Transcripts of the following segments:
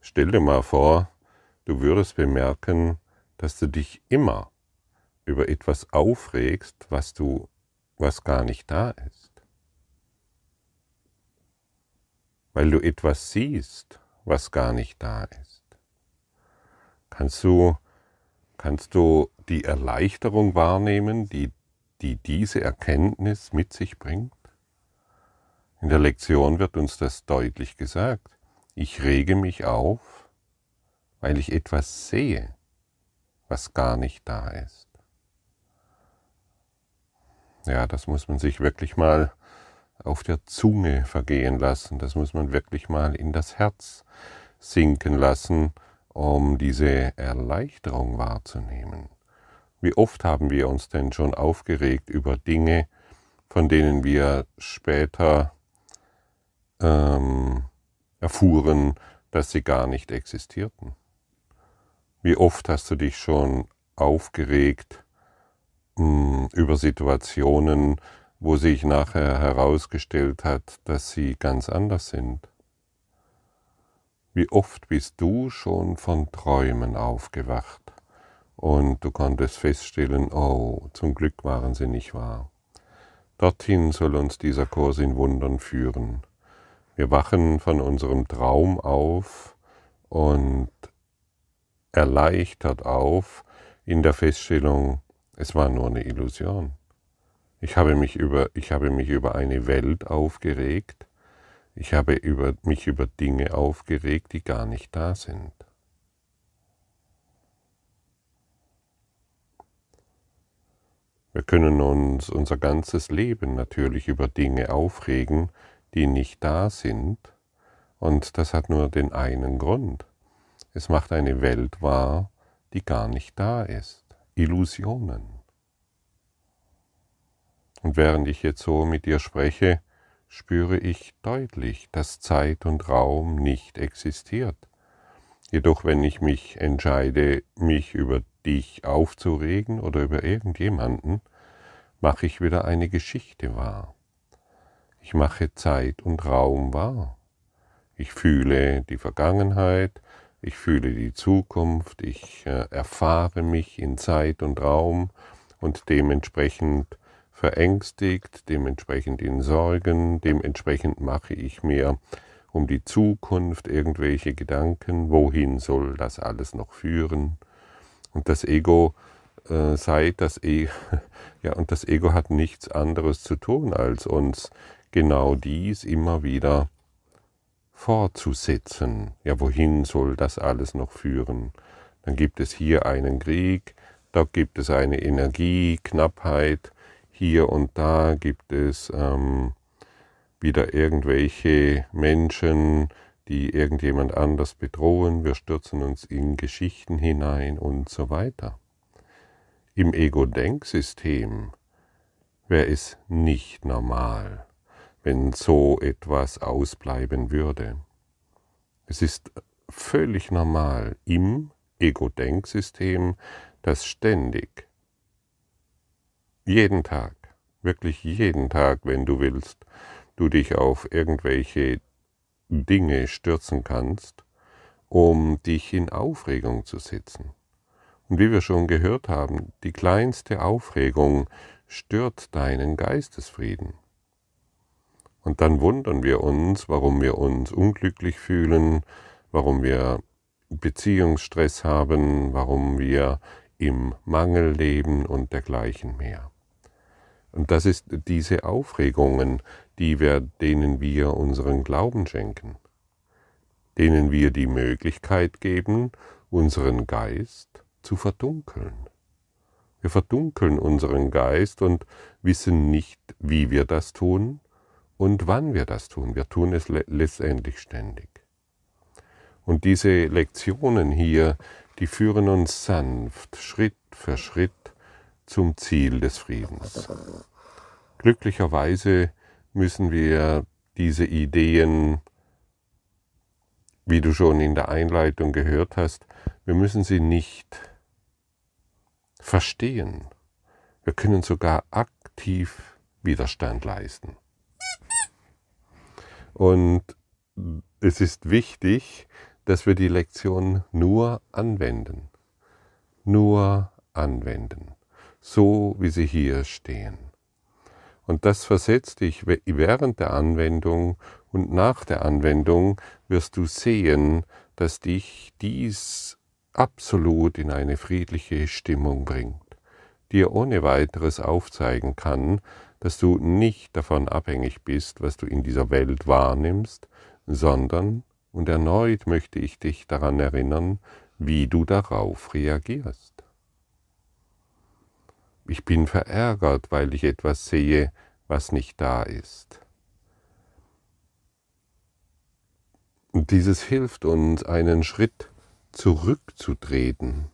Stell dir mal vor, du würdest bemerken, dass du dich immer über etwas aufregst, was du, was gar nicht da ist. Weil du etwas siehst, was gar nicht da ist. Kannst du, kannst du die Erleichterung wahrnehmen, die, die diese Erkenntnis mit sich bringt? In der Lektion wird uns das deutlich gesagt. Ich rege mich auf, weil ich etwas sehe, was gar nicht da ist. Ja, das muss man sich wirklich mal auf der Zunge vergehen lassen, das muss man wirklich mal in das Herz sinken lassen, um diese Erleichterung wahrzunehmen. Wie oft haben wir uns denn schon aufgeregt über Dinge, von denen wir später ähm, erfuhren, dass sie gar nicht existierten? Wie oft hast du dich schon aufgeregt mh, hm, über Situationen, wo sich nachher herausgestellt hat, dass sie ganz anders sind? Wie oft bist du schon von Träumen aufgewacht und du konntest feststellen, oh, zum Glück waren sie nicht wahr. Dorthin soll uns dieser Kurs in Wundern führen. Wir wachen von unserem Traum auf und erleichtert auf in der Feststellung, es war nur eine Illusion. Ich habe mich über, ich habe mich über eine Welt aufgeregt, ich habe über, mich über Dinge aufgeregt, die gar nicht da sind. Wir können uns unser ganzes Leben natürlich über Dinge aufregen, die nicht da sind, und das hat nur den einen Grund. Es macht eine Welt wahr, die gar nicht da ist. Illusionen. Und während ich jetzt so mit dir spreche, spüre ich deutlich, dass Zeit und Raum nicht existiert. Jedoch wenn ich mich entscheide, mich über dich aufzuregen oder über irgendjemanden, mache ich wieder eine Geschichte wahr. Ich mache Zeit und Raum wahr. Ich fühle die Vergangenheit, ich fühle die Zukunft, ich äh, erfahre mich in Zeit und Raum und dementsprechend verängstigt, dementsprechend in Sorgen, dementsprechend mache ich mir um die Zukunft irgendwelche Gedanken, wohin soll das alles noch führen. Und das Ego äh, sei das e ja und das Ego hat nichts anderes zu tun als uns genau dies immer wieder fortzusetzen. Ja, wohin soll das alles noch führen? Dann gibt es hier einen Krieg, da gibt es eine Energieknappheit, hier und da gibt es ähm, wieder irgendwelche Menschen, die irgendjemand anders bedrohen, wir stürzen uns in Geschichten hinein und so weiter. Im Ego-Denksystem wäre es nicht normal wenn so etwas ausbleiben würde. Es ist völlig normal im Ego-Denksystem, dass ständig, jeden Tag, wirklich jeden Tag, wenn du willst, du dich auf irgendwelche Dinge stürzen kannst, um dich in Aufregung zu setzen. Und wie wir schon gehört haben, die kleinste Aufregung stört deinen Geistesfrieden. Und dann wundern wir uns, warum wir uns unglücklich fühlen, warum wir Beziehungsstress haben, warum wir im Mangel leben und dergleichen mehr. Und das ist diese Aufregungen, die wir, denen wir unseren Glauben schenken, denen wir die Möglichkeit geben, unseren Geist zu verdunkeln. Wir verdunkeln unseren Geist und wissen nicht, wie wir das tun, und wann wir das tun. Wir tun es letztendlich ständig. Und diese Lektionen hier, die führen uns sanft, Schritt für Schritt zum Ziel des Friedens. Glücklicherweise müssen wir diese Ideen, wie du schon in der Einleitung gehört hast, wir müssen sie nicht verstehen. Wir können sogar aktiv Widerstand leisten. Und es ist wichtig, dass wir die Lektion nur anwenden. Nur anwenden. So wie sie hier stehen. Und das versetzt dich während der Anwendung und nach der Anwendung wirst du sehen, dass dich dies absolut in eine friedliche Stimmung bringt, dir ohne weiteres aufzeigen kann, dass du nicht davon abhängig bist, was du in dieser Welt wahrnimmst, sondern, und erneut möchte ich dich daran erinnern, wie du darauf reagierst. Ich bin verärgert, weil ich etwas sehe, was nicht da ist. Und dieses hilft uns, einen Schritt zurückzutreten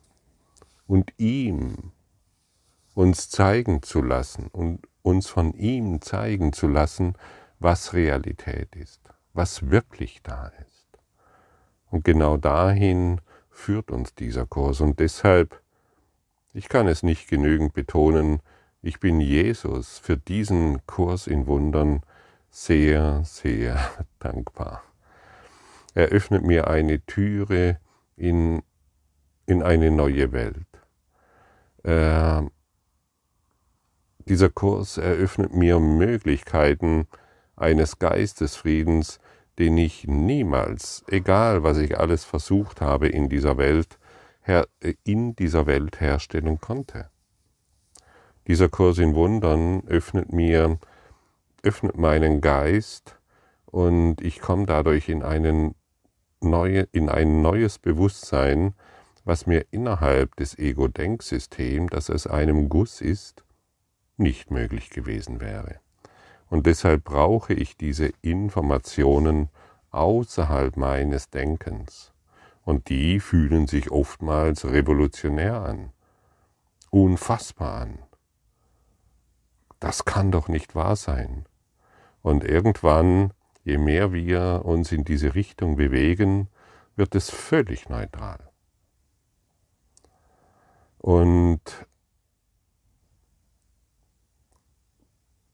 und ihm uns zeigen zu lassen und uns von ihm zeigen zu lassen, was Realität ist, was wirklich da ist. Und genau dahin führt uns dieser Kurs. Und deshalb, ich kann es nicht genügend betonen, ich bin Jesus für diesen Kurs in Wundern sehr, sehr dankbar. Er öffnet mir eine Türe in, in eine neue Welt. Äh, dieser Kurs eröffnet mir Möglichkeiten eines Geistesfriedens, den ich niemals, egal was ich alles versucht habe in dieser Welt, in dieser Welt herstellen konnte. Dieser Kurs in Wundern öffnet mir, öffnet meinen Geist und ich komme dadurch in, einen neue, in ein neues Bewusstsein, was mir innerhalb des Ego-Denksystems, das es einem Guss ist, nicht möglich gewesen wäre. Und deshalb brauche ich diese Informationen außerhalb meines Denkens. Und die fühlen sich oftmals revolutionär an, unfassbar an. Das kann doch nicht wahr sein. Und irgendwann, je mehr wir uns in diese Richtung bewegen, wird es völlig neutral. Und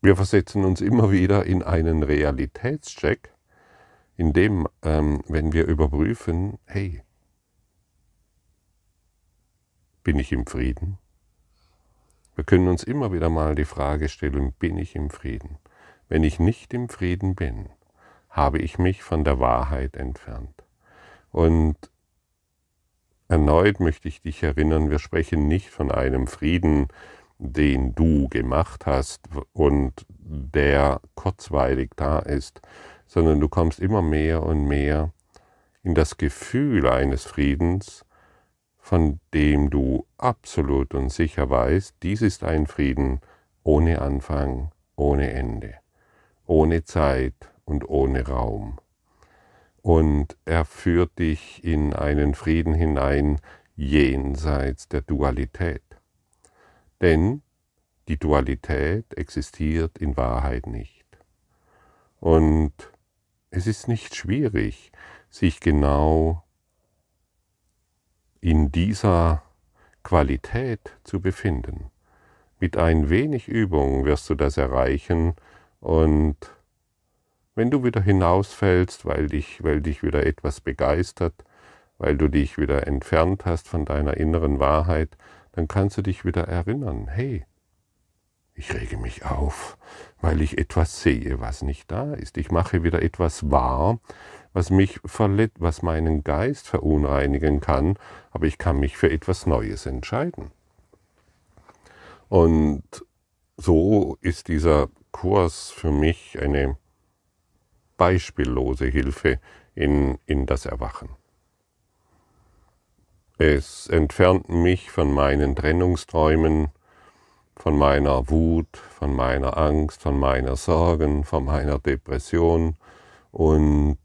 Wir versetzen uns immer wieder in einen Realitätscheck, in dem, ähm, wenn wir überprüfen, hey, bin ich im Frieden? Wir können uns immer wieder mal die Frage stellen, bin ich im Frieden? Wenn ich nicht im Frieden bin, habe ich mich von der Wahrheit entfernt. Und erneut möchte ich dich erinnern, wir sprechen nicht von einem Frieden, den du gemacht hast und der kurzweilig da ist, sondern du kommst immer mehr und mehr in das Gefühl eines Friedens, von dem du absolut und sicher weißt, dies ist ein Frieden ohne Anfang, ohne Ende, ohne Zeit und ohne Raum. Und er führt dich in einen Frieden hinein jenseits der Dualität. Denn die Dualität existiert in Wahrheit nicht. Und es ist nicht schwierig, sich genau in dieser Qualität zu befinden. Mit ein wenig Übung wirst du das erreichen und wenn du wieder hinausfällst, weil dich, weil dich wieder etwas begeistert, weil du dich wieder entfernt hast von deiner inneren Wahrheit, dann kannst du dich wieder erinnern, hey, ich rege mich auf, weil ich etwas sehe, was nicht da ist. Ich mache wieder etwas wahr, was mich verletzt, was meinen Geist verunreinigen kann, aber ich kann mich für etwas Neues entscheiden. Und so ist dieser Kurs für mich eine beispiellose Hilfe in, in das Erwachen. Es entfernt mich von meinen Trennungsträumen, von meiner Wut, von meiner Angst, von meiner Sorgen, von meiner Depression und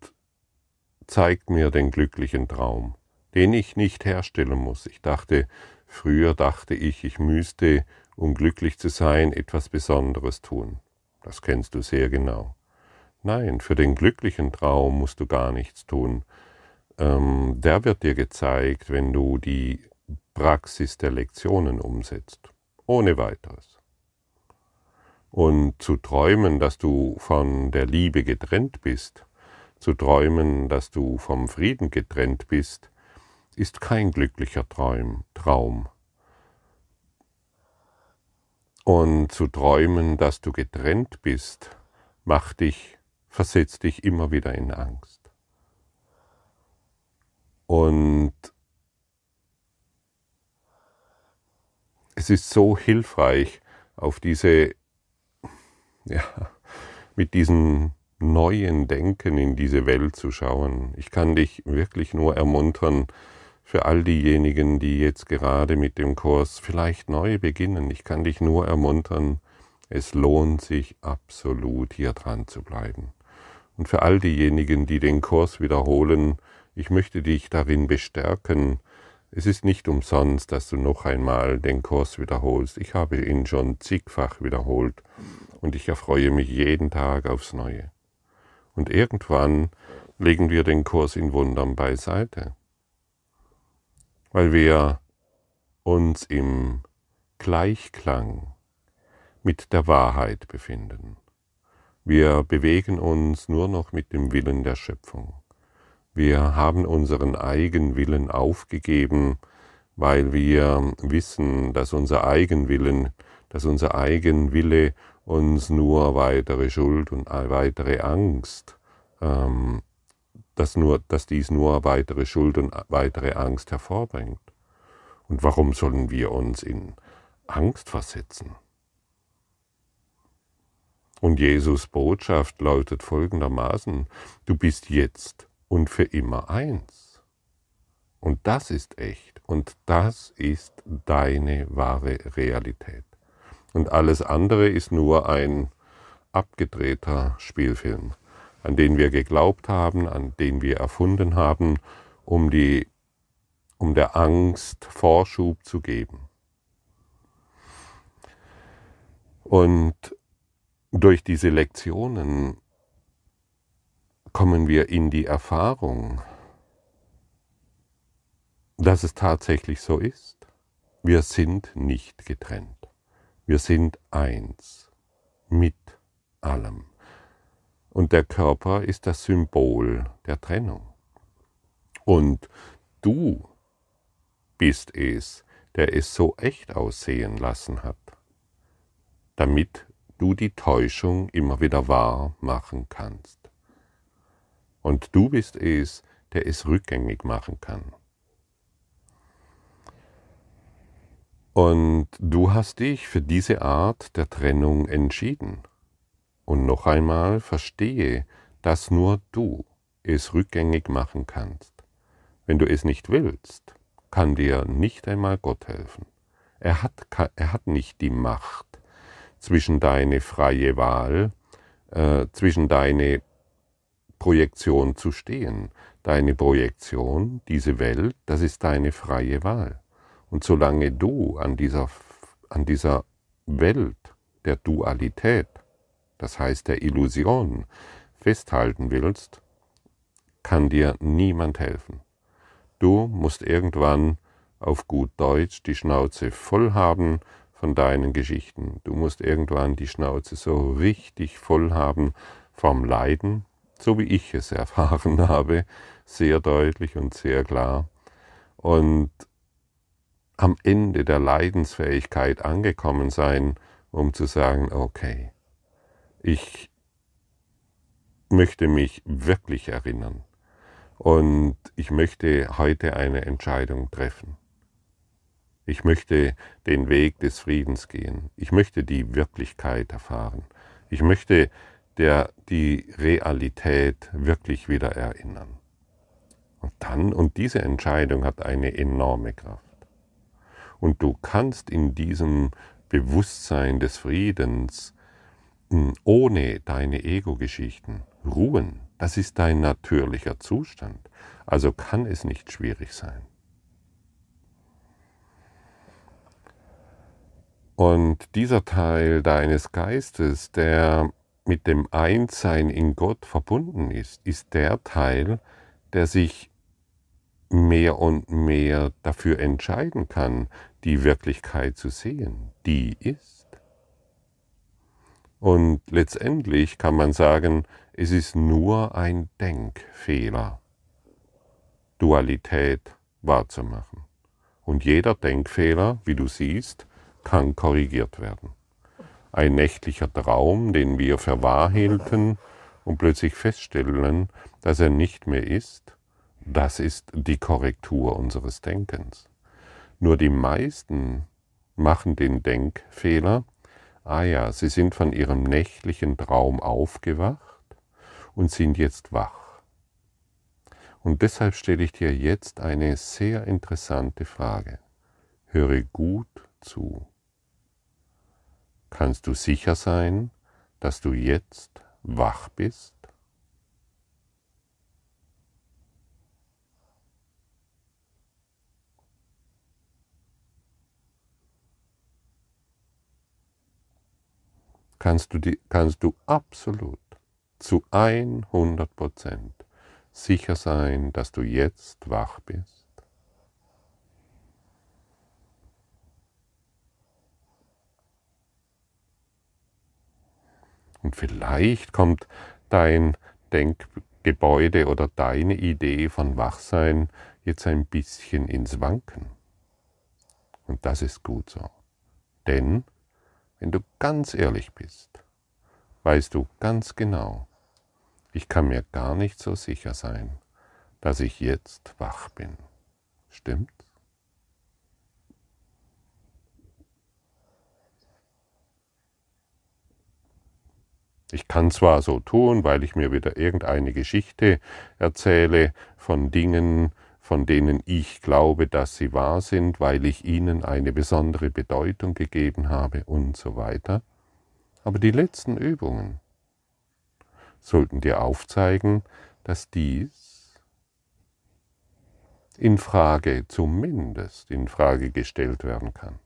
zeigt mir den glücklichen Traum, den ich nicht herstellen muss. Ich dachte, früher dachte ich, ich müsste, um glücklich zu sein, etwas Besonderes tun. Das kennst du sehr genau. Nein, für den glücklichen Traum musst du gar nichts tun ähm, der wird dir gezeigt, wenn du die Praxis der Lektionen umsetzt. Ohne weiteres. Und zu träumen, dass du von der Liebe getrennt bist, Zu träumen, dass du vom Frieden getrennt bist, ist kein glücklicher Traum. Traum. Und zu träumen, dass du getrennt bist, macht dich, versetzt dich immer wieder in Angst. Und es ist so hilfreich, auf diese, ja, mit diesem neuen Denken in diese Welt zu schauen. Ich kann dich wirklich nur ermuntern, für all diejenigen, die jetzt gerade mit dem Kurs vielleicht neu beginnen. Ich kann dich nur ermuntern, es lohnt sich absolut hier dran zu bleiben. Und für all diejenigen, die den Kurs wiederholen, ich möchte dich darin bestärken, es ist nicht umsonst, dass du noch einmal den Kurs wiederholst. Ich habe ihn schon zigfach wiederholt und ich erfreue mich jeden Tag aufs Neue. Und irgendwann legen wir den Kurs in Wundern beiseite, weil wir uns im Gleichklang mit der Wahrheit befinden. Wir bewegen uns nur noch mit dem Willen der Schöpfung. Wir haben unseren Eigenwillen aufgegeben, weil wir wissen, dass unser Eigenwillen, dass unser Eigenwille uns nur weitere Schuld und weitere Angst, ähm, dass, nur, dass dies nur weitere Schuld und weitere Angst hervorbringt. Und warum sollen wir uns in Angst versetzen? Und Jesus Botschaft lautet folgendermaßen, du bist jetzt und für immer eins. Und das ist echt und das ist deine wahre Realität. Und alles andere ist nur ein abgedrehter Spielfilm, an den wir geglaubt haben, an den wir erfunden haben, um, die, um der Angst Vorschub zu geben. Und durch diese Lektionen kommen wir in die Erfahrung, dass es tatsächlich so ist. Wir sind nicht getrennt. Wir sind eins mit allem. Und der Körper ist das Symbol der Trennung. Und du bist es, der es so echt aussehen lassen hat, damit du die Täuschung immer wieder wahr machen kannst. Und du bist es, der es rückgängig machen kann. Und du hast dich für diese Art der Trennung entschieden. Und noch einmal verstehe, dass nur du es rückgängig machen kannst. Wenn du es nicht willst, kann dir nicht einmal Gott helfen. Er hat, er hat nicht die Macht zwischen deine freie Wahl, äh, zwischen deine Projektion zu stehen. Deine Projektion, diese Welt, das ist deine freie Wahl. Und solange du an dieser, an dieser Welt der Dualität, das heißt der Illusion, festhalten willst, kann dir niemand helfen. Du musst irgendwann auf gut Deutsch die Schnauze voll haben von deinen Geschichten. Du musst irgendwann die Schnauze so richtig voll haben vom Leiden, so wie ich es erfahren habe, sehr deutlich und sehr klar. Und am Ende der Leidensfähigkeit angekommen sein, um zu sagen, okay, ich möchte mich wirklich erinnern und ich möchte heute eine Entscheidung treffen. Ich möchte den Weg des Friedens gehen. Ich möchte die Wirklichkeit erfahren. Ich möchte der die Realität wirklich wieder erinnern. Und dann, und diese Entscheidung hat eine enorme Kraft. Und du kannst in diesem Bewusstsein des Friedens hm, ohne deine Ego-Geschichten ruhen. Das ist dein natürlicher Zustand. Also kann es nicht schwierig sein. Und dieser Teil deines Geistes, der mit dem Einssein in Gott verbunden ist, ist der Teil, der sich mehr und mehr dafür entscheiden kann, die Wirklichkeit zu sehen, die ist. Und letztendlich kann man sagen, es ist nur ein Denkfehler, Dualität wahrzumachen. Und jeder Denkfehler, wie du siehst, kann korrigiert werden. Ein nächtlicher Traum, den wir für wahr hielten und plötzlich feststellen, dass er nicht mehr ist, das ist die Korrektur unseres Denkens. Nur die meisten machen den Denkfehler, ah ja, sie sind von ihrem nächtlichen Traum aufgewacht und sind jetzt wach. Und deshalb stelle ich dir jetzt eine sehr interessante Frage. Höre gut zu. Kannst du sicher sein, dass du jetzt wach bist? kannst du, kannst du absolut zu 100 Prozent sicher sein, dass du jetzt wach bist. Und vielleicht kommt dein Denkgebäude oder deine Idee von Wachsein jetzt ein bisschen ins Wanken. Und das ist gut so. Denn wenn du ganz ehrlich bist, weißt du ganz genau, ich kann mir gar nicht so sicher sein, dass ich jetzt wach bin. Stimmt's? Ich kann zwar so tun, weil ich mir wieder irgendeine Geschichte erzähle von Dingen, von denen ich glaube, dass sie wahr sind, weil ich ihnen eine besondere Bedeutung gegeben habe und so weiter. Aber die letzten Übungen sollten dir aufzeigen, dass dies in Frage, zumindest in Frage gestellt werden kann.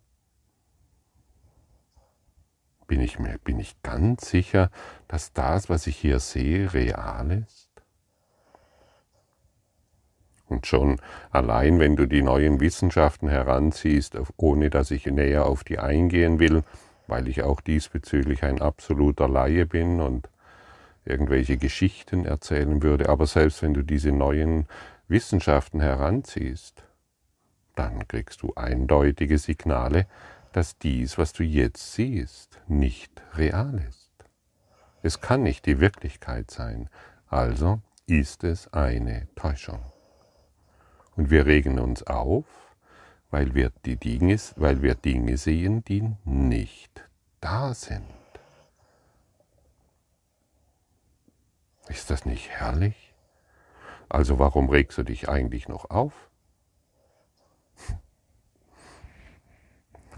Bin ich mir, bin ich ganz sicher, dass das, was ich hier sehe, real ist? Und schon allein, wenn du die neuen Wissenschaften heranziehst, ohne dass ich näher auf die eingehen will, weil ich auch diesbezüglich ein absoluter Laie bin und irgendwelche Geschichten erzählen würde, aber selbst wenn du diese neuen Wissenschaften heranziehst, dann kriegst du eindeutige Signale, dass dies, was du jetzt siehst, nicht real ist. Es kann nicht die Wirklichkeit sein, also ist es eine Täuschung. Und wir regen uns auf, weil wir, die Dinge, weil wir Dinge sehen, die nicht da sind. Ist das nicht herrlich? Also warum regst du dich eigentlich noch auf?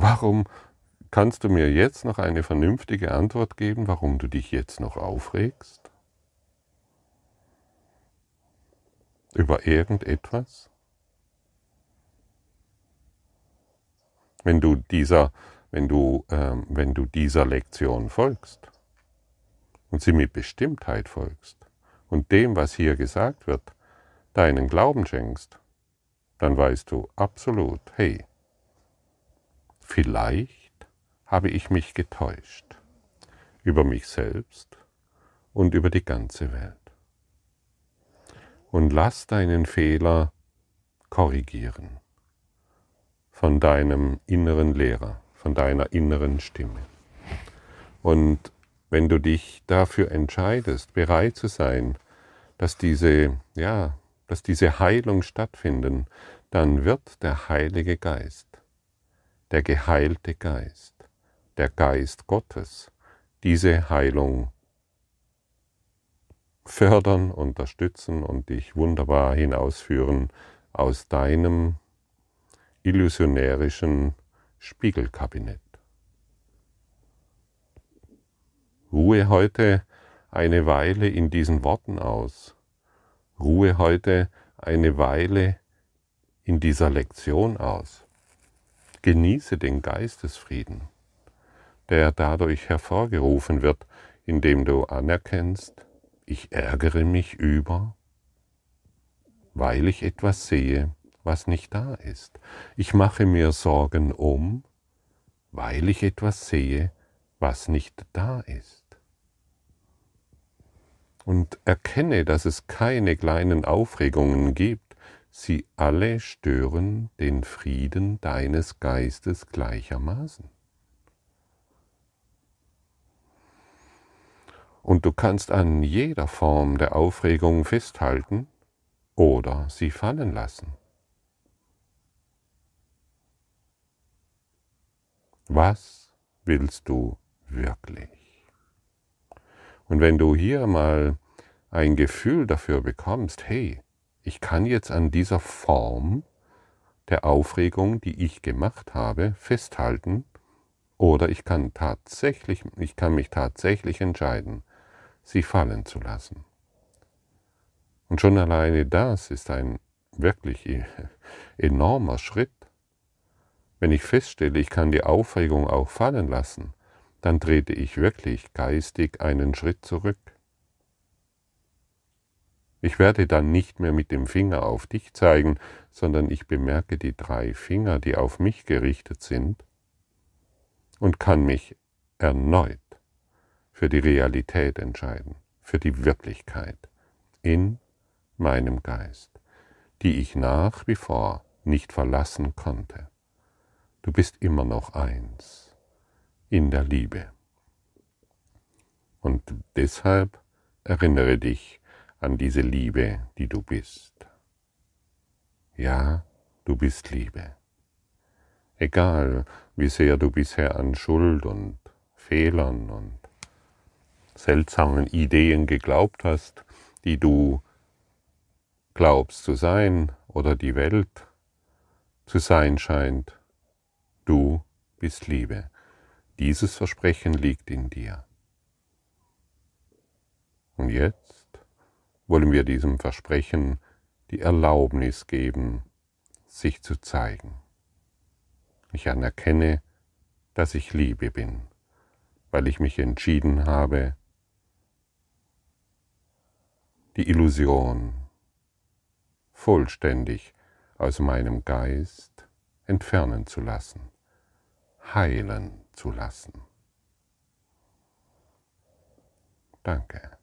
Warum kannst du mir jetzt noch eine vernünftige Antwort geben, warum du dich jetzt noch aufregst? Über irgendetwas? wenn du dieser, wenn du, ähm, wenn du dieser Lektion folgst und sie mit Bestimmtheit folgst und dem, was hier gesagt wird, deinen Glauben schenkst, dann weißt du absolut, hey, vielleicht habe ich mich getäuscht über mich selbst und über die ganze Welt. Und lass deinen Fehler korrigieren von deinem inneren Lehrer, von deiner inneren Stimme. Und wenn du dich dafür entscheidest, bereit zu sein, dass diese, ja, dass diese Heilung stattfinden, dann wird der Heilige Geist, der geheilte Geist, der Geist Gottes, diese Heilung fördern, unterstützen und dich wunderbar hinausführen aus deinem illusionärischen Spiegelkabinett. Ruhe heute eine Weile in diesen Worten aus. Ruhe heute eine Weile in dieser Lektion aus. Genieße den Geistesfrieden, der dadurch hervorgerufen wird, indem du anerkennst, ich ärgere mich über, weil ich etwas sehe, was nicht da ist. Ich mache mir Sorgen um, weil ich etwas sehe, was nicht da ist. Und erkenne, dass es keine kleinen Aufregungen gibt, sie alle stören den Frieden deines Geistes gleichermaßen. Und du kannst an jeder Form der Aufregung festhalten oder sie fallen lassen. Was willst du wirklich? Und wenn du hier mal ein Gefühl dafür bekommst, hey, ich kann jetzt an dieser Form der Aufregung, die ich gemacht habe, festhalten, oder ich kann tatsächlich, ich kann mich tatsächlich entscheiden, sie fallen zu lassen. Und schon alleine das ist ein wirklich enormer Schritt. Wenn ich feststelle, ich kann die Aufregung auch fallen lassen, dann trete ich wirklich geistig einen Schritt zurück. Ich werde dann nicht mehr mit dem Finger auf dich zeigen, sondern ich bemerke die drei Finger, die auf mich gerichtet sind, und kann mich erneut für die Realität entscheiden, für die Wirklichkeit in meinem Geist, die ich nach wie vor nicht verlassen konnte. Du bist immer noch eins in der Liebe. Und deshalb erinnere dich an diese Liebe, die du bist. Ja, du bist Liebe. Egal, wie sehr du bisher an Schuld und Fehlern und seltsamen Ideen geglaubt hast, die du glaubst zu sein oder die Welt zu sein scheint. Du bist Liebe. Dieses Versprechen liegt in dir. Und jetzt wollen wir diesem Versprechen die Erlaubnis geben, sich zu zeigen. Ich anerkenne, dass ich Liebe bin, weil ich mich entschieden habe, die Illusion vollständig aus meinem Geist entfernen zu lassen, heilen zu lassen. Danke.